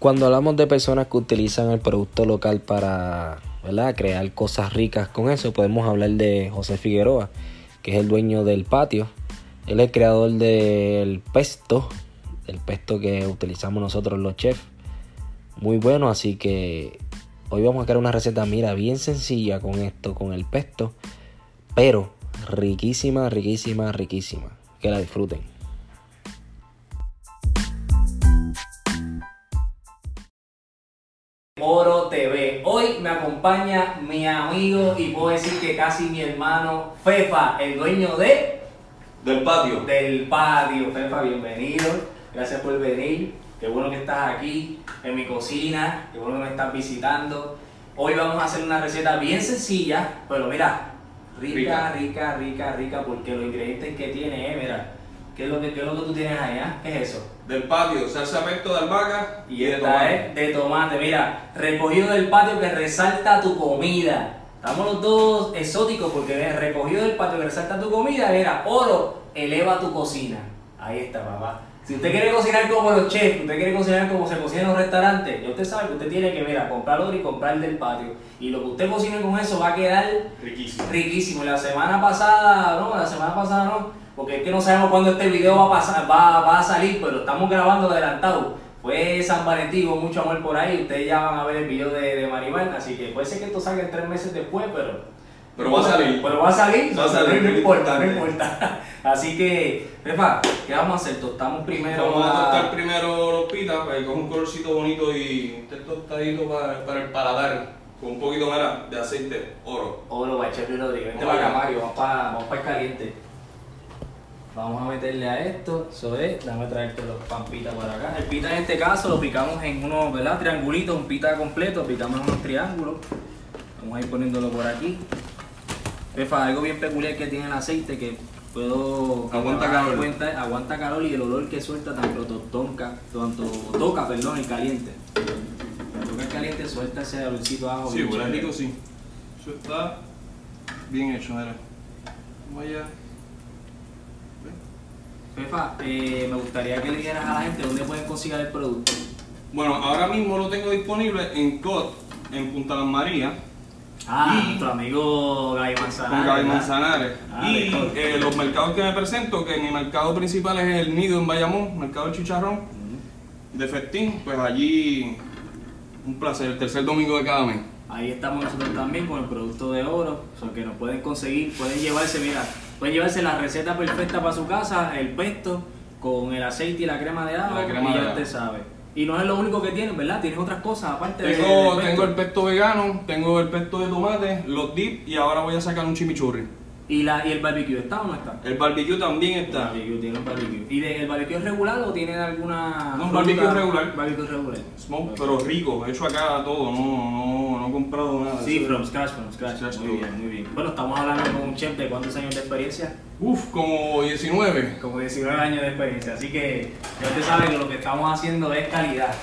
Cuando hablamos de personas que utilizan el producto local para ¿verdad? crear cosas ricas con eso, podemos hablar de José Figueroa, que es el dueño del patio. Él es el creador del pesto, el pesto que utilizamos nosotros los chefs. Muy bueno, así que hoy vamos a crear una receta, mira, bien sencilla con esto, con el pesto, pero riquísima, riquísima, riquísima. Que la disfruten. Acompaña mi amigo y puedo decir que casi mi hermano Fefa, el dueño de Del patio. del patio. Fefa, bienvenido. Gracias por venir. Qué bueno que estás aquí en mi cocina. Qué bueno que me estás visitando. Hoy vamos a hacer una receta bien sencilla, pero mira, rica, rica, rica, rica, porque los ingredientes que tiene, eh, mira. ¿Qué es lo que, qué es lo que tú tienes allá? ¿Qué es eso? Del patio, salsa pesto de albahaca Y de esta tomate. es de tomate, mira, recogido del patio que resalta tu comida. Estamos los dos exóticos porque recogido del patio que resalta tu comida, mira, oro, eleva tu cocina. Ahí está, papá. Si usted quiere cocinar como los chefs, usted quiere cocinar como se cocina en los restaurantes, ya usted sabe que usted tiene que, mira, comprar oro y comprar del patio. Y lo que usted cocine con eso va a quedar Riquísimo. riquísimo. La semana pasada, no, la semana pasada no, porque es que no sabemos cuándo este video va a, pasar, va, va a salir, pero estamos grabando adelantado. Fue San Valentín, hubo mucho amor por ahí, ustedes ya van a ver el video de, de Maribel, así que puede ser que esto salga en tres meses después, pero... Pero va a salir. Pero va a salir, Va a salir, no, importa, no importa. Así que, Pepa, ¿qué vamos a hacer? Tostamos primero Vamos a tostar primero los pitas para que coja un colorcito bonito y esté tostadito para, para el paladar. Con un poquito más de aceite oro. Oro, Bachel Rodríguez. Vente para acá, Mario, vamos para, vamos para el caliente. Vamos a meterle a esto, eso es, déjame traerte los pampitas para acá. El pita en este caso lo picamos en unos, ¿verdad? Triangulitos, un pita completo, picamos en unos triángulos. Vamos a ir poniéndolo por aquí. Pefa, algo bien peculiar que tiene el aceite que puedo... Aguanta calor. cuenta aguanta calor y el olor que suelta tanto toca, tanto toca, perdón, el caliente. Cuando toca el caliente suelta ese olorcito ajo. Sí, huele rico, sí. Eso está bien hecho, mira. Vamos allá. Pepa, eh, me gustaría que le dieras a la gente dónde pueden conseguir el producto. Bueno, ahora mismo lo tengo disponible en COT, en Punta Las Marías, Ah, Y- nuestro amigo Gaby Manzanares. con Gaby. Manzanares. Ah, y de eh, los mercados que me presento, que mi mercado principal es el Nido en Bayamón, mercado del Chicharrón. De festín, pues allí un placer, el tercer domingo de cada mes. Ahí estamos nosotros también con el producto de oro, o sea, que nos pueden conseguir, pueden llevarse, mira, pueden llevarse la receta perfecta para su casa, el pesto con el aceite y la crema de La crema y ya usted sabe. Y no es lo único que tienen, ¿verdad? Tienes otras cosas aparte de- Tengo, del tengo el pesto. vegano, tengo el pesto de tomate, los dip y ahora voy a sacar un chimichurri. ¿Y, la, ¿Y el barbecue está o no está? El barbecue también El está. barbecue, tiene un barbecue. ¿Y de, el barbecue es regular o tiene alguna... No, un barbecue fruta? regular. Barbecue regular. Smoke, pero rico, hecho acá todo, no, no, no he comprado nada. Sí, from scratch, from scratch. Scratch muy bien, muy bien. Bueno, estamos hablando con un chef de cuántos años de experiencia. Uf, como 19. Como 19 años de experiencia. Así que ya usted sabe que lo que estamos haciendo es calidad.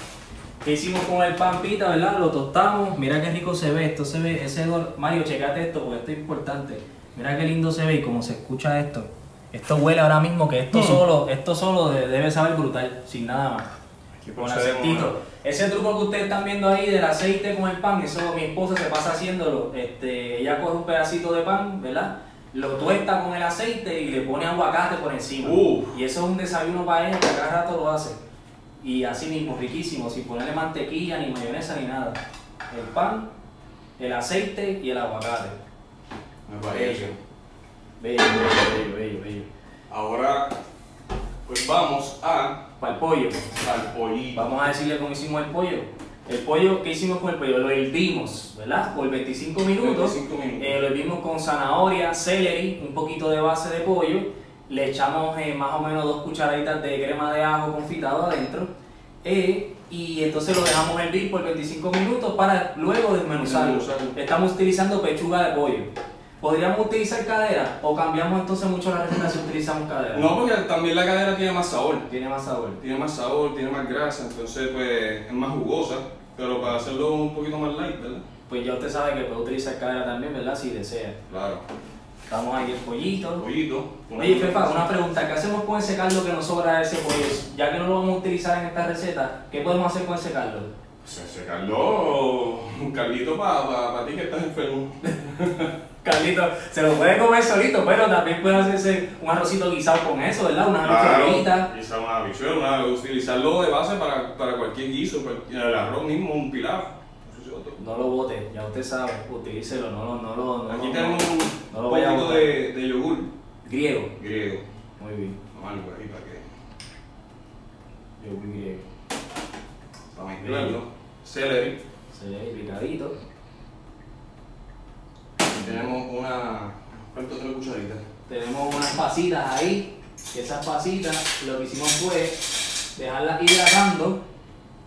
¿Qué hicimos con el pan pita, verdad? Lo tostamos. Mira qué rico se ve. Esto se ve, ese Mario, checate esto porque esto es importante. Mira qué lindo se ve y cómo se escucha esto. Esto huele ahora mismo que esto Mm. solo, esto solo de- debe saber brutal, sin nada más. Con aceitito. Ese truco que ustedes están viendo ahí del aceite con el pan, eso mi esposa se pasa haciéndolo. Este, ella coge un pedacito de pan, ¿verdad? Lo tuesta con el aceite y le pone aguacate por encima. Uf. Y eso es un desayuno para ella que a cada rato lo hace. Y así mismo, riquísimo, sin ponerle mantequilla, ni mayonesa, ni nada. El pan, el aceite y el aguacate. Me parece. Bello, bello, bello, bello, bello. Ahora, pues vamos a Para el pollo. al pollito. Vamos a decirle cómo hicimos el pollo. El pollo, ¿qué hicimos con el pollo? Lo hervimos, ¿verdad? Por 25 minutos. 25 minutos. Eh, lo hervimos con zanahoria, celery, un poquito de base de pollo. Le echamos eh, más o menos dos cucharaditas de crema de ajo confitado adentro. Eh, y entonces lo dejamos hervir por 25 minutos para luego. Desmenuzarlo. Estamos utilizando pechuga de pollo. ¿Podríamos utilizar cadera o cambiamos entonces mucho la receta si utilizamos cadera? No, porque también la cadera tiene más sabor. Tiene más sabor. Tiene más sabor, tiene más grasa, entonces pues es más jugosa. Pero para hacerlo un poquito más light, ¿verdad? Pues ya usted sabe que puede utilizar cadera también, ¿verdad? Si desea. Claro. Estamos ahí el pollito. Pollito. Oye, Fefa, una pregunta. ¿Qué hacemos con ese caldo que nos sobra de ese pollo? Ya que no lo vamos a utilizar en esta receta, ¿qué podemos hacer con ese caldo? Pues ese caldo, un caldito para ti que estás enfermo. Caldito, se lo puede comer solito, pero también puede hacerse un arrocito guisado con eso, ¿verdad? Unas habichuelitas. Quizá una habichuela, utilizarlo de base para, para cualquier guiso, cualquier- el arroz mismo, un pilar. No lo bote, ya usted sabe, utilícelo, no lo, no lo, no Aquí tenemos un no lo a poquito de, de yogur Griego. griego. Muy bien, Vamos algo ahí para que yo muy griego. para mezclarlo. Celery. Ve picadito. Tenemos una. ¿Cuánto tres cucharitas? Tenemos unas pasitas ahí, que esas pasitas lo que hicimos fue dejarlas hidratando,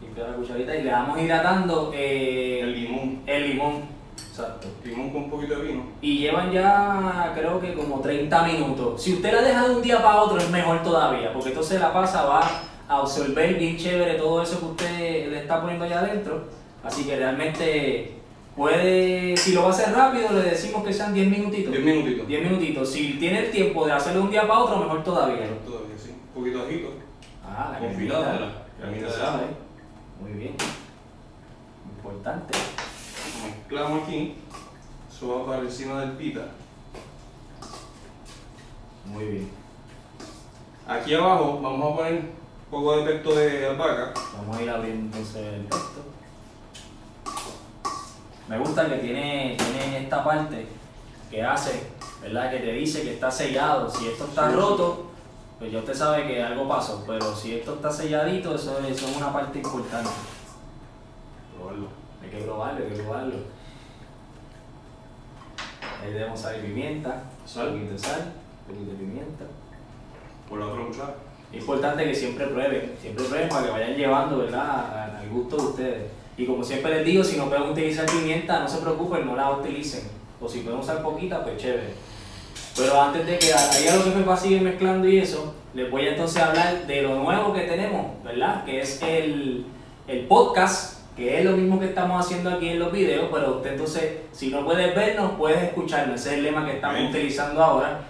limpiar la cucharita y le damos hidratando eh, El limón. el limón. Exacto. Limón con un poquito de vino. Y llevan ya creo que como 30 minutos. Si usted la deja de un día para otro es mejor todavía, porque entonces la pasa va a absorber bien chévere todo eso que usted le está poniendo allá adentro. Así que realmente puede, si lo va a hacer rápido, le decimos que sean 10 minutitos. 10 minutitos. 10 minutitos. Si tiene el tiempo de hacerlo de un día para otro, mejor todavía. Todavía sí. Un poquito ajito. Ah, la Confitado, de. Muy bien. Importante. Mezclamos aquí. Eso va para encima del pita. Muy bien. Aquí abajo vamos a poner un poco de pesto de albahaca. Vamos a ir abriendo entonces el pesto. Me gusta que tiene, tiene esta parte que hace, ¿verdad? Que te dice que está sellado. Si esto está roto, pues ya usted sabe que algo pasó. Pero si esto está selladito, eso, es- eso es una parte importante. Probarlo. Hay que probarlo, hay que probarlo. Ahí debemos sal y pimienta, Sal. un poquito de sal, un poquito de pimienta. Por la otra cuchara. Es importante que siempre prueben, siempre prueben para que vayan llevando, ¿verdad? Al gusto de ustedes. Y como siempre les digo, si no pueden utilizar pimienta, no se preocupen, no la utilicen. O si pueden usar poquita, pues chévere. Pero antes de que ahí a lo que me va a seguir mezclando y eso, les voy a entonces hablar de lo nuevo que tenemos, ¿verdad? Que es el, el podcast, que es lo mismo que estamos haciendo aquí en los videos, pero usted entonces, si no puedes vernos, puedes escucharnos. Ese es el lema que estamos Bien. utilizando ahora.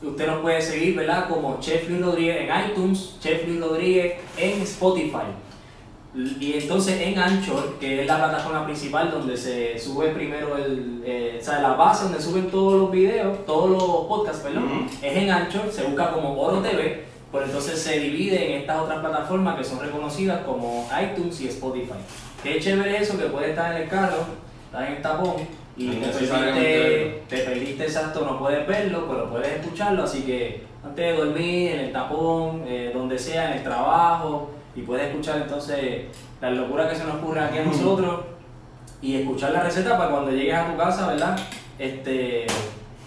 Usted nos puede seguir, ¿verdad? Como Chef Luis Rodríguez en iTunes, Chef Luis Rodríguez en Spotify. Y entonces en Anchor, que es la plataforma principal donde se sube primero el, eh, o sea, la base donde suben todos los videos, todos los podcasts, perdón, es en Anchor, se busca como Oro TV, pero entonces se divide en estas otras plataformas que son reconocidas como iTunes y Spotify. Qué chévere eso que puede estar en el carro, estar en el tapón y te perdiste, te perdiste exacto, no puedes verlo, pero puedes escucharlo, así que antes de dormir, en el tapón, eh, donde sea, en el trabajo, y puedes escuchar entonces las locuras que se nos ocurren aquí a nosotros y escuchar la receta para cuando llegues a tu casa, ¿verdad? Este,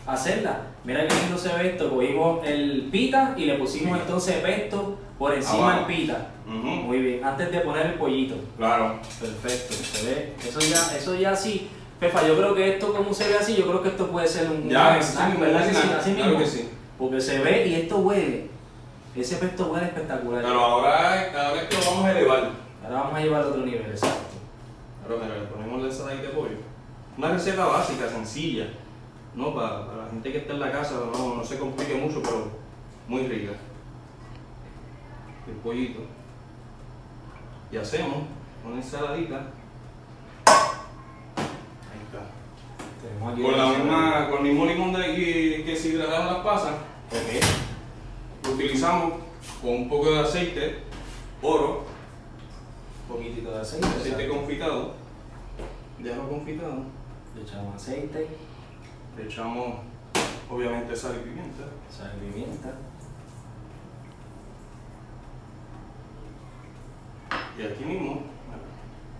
hacerla. Mira qué lindo se ve esto, cogimos el pita y le pusimos entonces pesto por encima del pita. Ujú. Muy bien, antes de poner el pollito. Claro. Perfecto, se ve. Eso ya, eso ya sí. Pepa, yo creo que esto como se ve así, yo creo que esto puede ser un Ya, sí, snack, un ¿verdad? sí? Así claro mismo. que sí. Porque se ve y esto huele. Ese pesto huele espectacular. Pero ahora, ahora es que lo vamos a elevar. Ahora vamos a llevar a otro nivel, exacto. Ahora mira, le ponemos la ensalada de pollo. Una receta básica, sencilla. ¿no? Para, para la gente que está en la casa, no, no se complique mucho, pero muy rica. El pollito. Y hacemos una ensaladita. Ahí está. Tenemos aquí Con, la misma, con el mismo limón de que, que se hidrataron las pasas, Ok. Utilizamos con un poco de aceite, oro, Un poquitito de aceite. aceite exacto. confitado, de ajo confitado. Le echamos aceite, Le echamos obviamente sal y pimienta. sal y pimienta. Y aquí mismo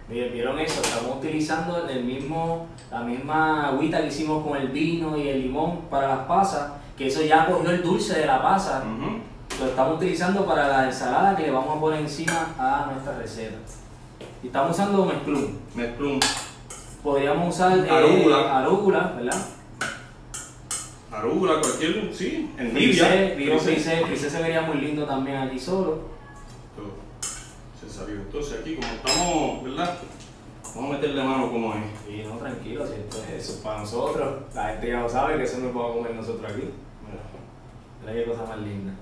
Miren, vieron eso, estamos utilizando el mismo, la misma agüita que hicimos con el vino y el limón para las pasas, que eso ya cogió el dulce de la pasa. Lo estamos utilizando para la ensalada que le vamos a poner encima a nuestra receta. Y estamos usando mezclum. Mezclum. Podríamos usar eh, Arúgula. arúgula, ¿verdad? Arúgula, cualquier. Sí. Frisé, vino Frisé. se vería muy lindo también aquí solo. Se salió. Entonces aquí, como estamos, ¿verdad? Vamos a meterle mano como es. Y no, tranquilo, si esto es eso es para nosotros. La gente ya lo sabe que eso no podemos comer nosotros aquí. Mira qué cosa más linda.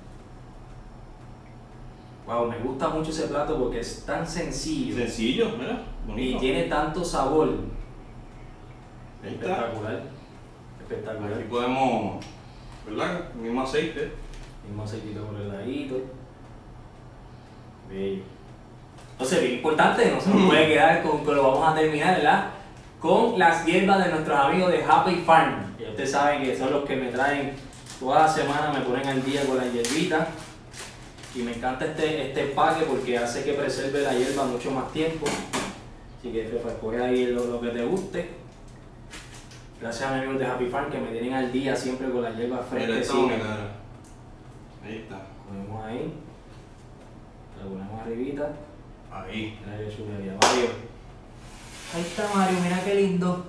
Wow, me gusta mucho ese plato porque es tan sencillo Sencillo, mira. y Bonito. tiene tanto sabor. Ahí está. Espectacular. Espectacular. Aquí podemos, ¿verdad? Mismo aceite. Mismo aceitito por el ladito. Bello. Entonces, bien importante, no se nos puede quedar con que lo vamos a terminar, ¿verdad? Con las hierbas de nuestros amigos de Happy Farm. Que ustedes saben que son los que me traen toda la semana, me ponen al día con las hierbitas. Y me encanta este, este empaque porque hace que preserve la hierba mucho más tiempo. Así que Fefa, escoge ahí lo, lo que te guste. Gracias a mis amigos de Happy Farm que me tienen al día siempre con frescas. esta moneda. Ahí está. Ponemos ahí. La ponemos arribita. Ahí. Mira qué chulería, Mario. Ahí está Mario, mira qué lindo.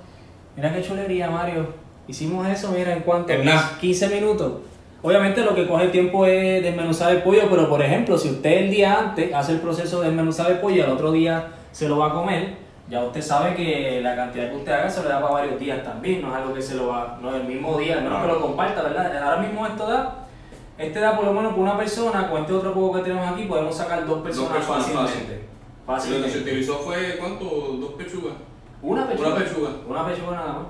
Mira qué chulería, Mario. Hicimos eso, mira, en cuánto? En nada. 15 minutos. Obviamente lo que coge tiempo es desmenuzar el pollo, pero por ejemplo, si usted el día antes hace el proceso de desmenuzar el pollo y al otro día se lo va a comer, ya usted sabe que la cantidad que usted haga se le da para varios días también, no es algo que se lo va, no es el mismo día, al menos que lo comparta, ¿verdad? Ahora mismo esto da, este da por lo menos por una persona, con este otro poco que tenemos aquí podemos sacar dos personas, personas fácilmente. Lo que se utilizó fue, ¿cuánto? Dos pechugas. Una pechuga. Una pechuga. Una pechuga nada más.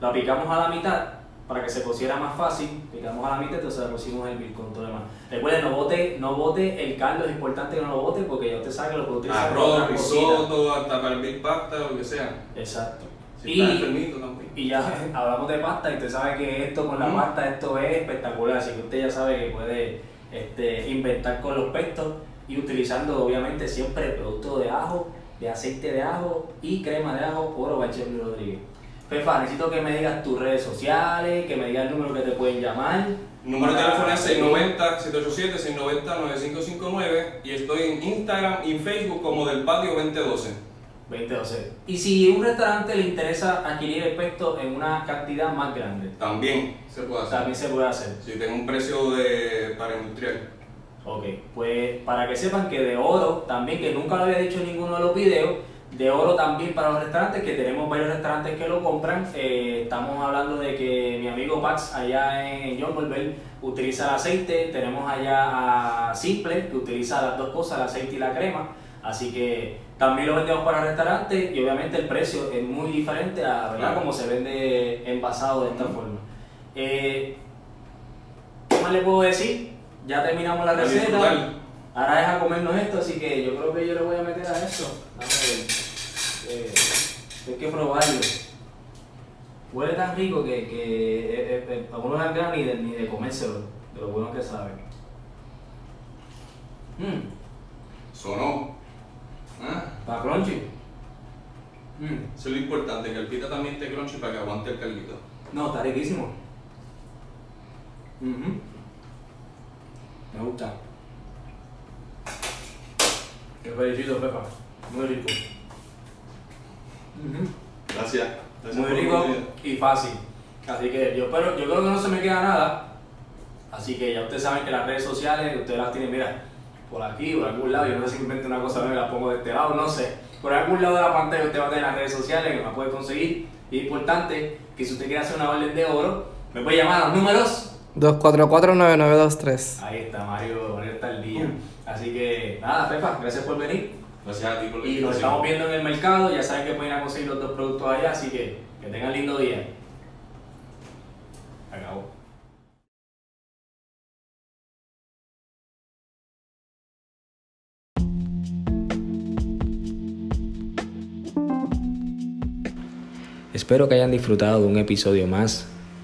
La picamos a la mitad para que se cociera más fácil. Picamos a la mitad, entonces le pusimos el bill con todo demás. Recuerden, no bote, no bote el caldo, es importante que no lo bote porque ya usted sabe que lo puede utilizar Arroz, risotto, hasta para el big pasta, lo que sea. Exacto. Si Y- enfermito también. Y ya hablamos de pasta y usted sabe que esto con la Mm. pasta, esto es espectacular. Así que usted ya sabe que puede este, inventar con los pestos y utilizando obviamente siempre producto de ajo, de aceite de ajo y crema de ajo by Chef Rodríguez. Fefa, necesito que me digas tus redes sociales, que me digas el número que te pueden llamar. Número de teléfono es seguir. 690-787-690-9559 y estoy en Instagram y Facebook como del patio 2012. 2012. Y si un restaurante le interesa adquirir el pesto en una cantidad más grande, También se puede hacer. también se puede hacer. Si tengo un precio de para industrial. Ok, pues para que sepan que de oro también, que nunca lo había dicho en ninguno de los videos, de oro también para los restaurantes, que tenemos varios restaurantes que lo compran. Eh, estamos hablando de que mi amigo Pax allá en John Volver utiliza el aceite, tenemos allá a Simple que utiliza las dos cosas, el aceite y la crema. Así que también lo vendemos para restaurantes y obviamente el precio es muy diferente a ¿verdad? Como se vende envasado de esta forma. Eh, ¿Qué más le puedo decir? Ya terminamos la receta. Ahora es a comernos esto, así que yo creo que yo le voy a meter a esto. Dame ver. Eh, hay que probarlo. Huele tan rico que, que eh, eh, eh, a uno no dan ganas ni de, ni de comérselo, de lo bueno que sabe. Mmm, Sonó. ¿Ah? para crunchy. Mm, Eso es lo importante, que el pita también esté crunchy para que aguante el caldito. no, está riquísimo. Ujú. Me gusta. Felicito, Pepa. Muy rico. Gracias. Gracias Muy por rico y fácil. Así que yo, espero, yo creo que no se me queda nada. Así que ya ustedes saben que las redes sociales, ustedes las tienen, mira, por aquí, por algún lado. Yo no sé si invento una cosa nueva y la pongo de este lado, no sé. Por algún lado de la pantalla usted va a tener las redes sociales que me puede conseguir. Y es importante que si usted quiere hacer una orden de oro, me puede llamar a los números. 244-9923. Ahí está Mario, Mario está al día. Así que nada, Pepa, gracias por venir. Gracias a ti por la Y nos estamos viendo en el mercado, ya saben que pueden ir a conseguir los dos productos allá, así que que tengan lindo día. Acabó. Espero que hayan disfrutado de un episodio más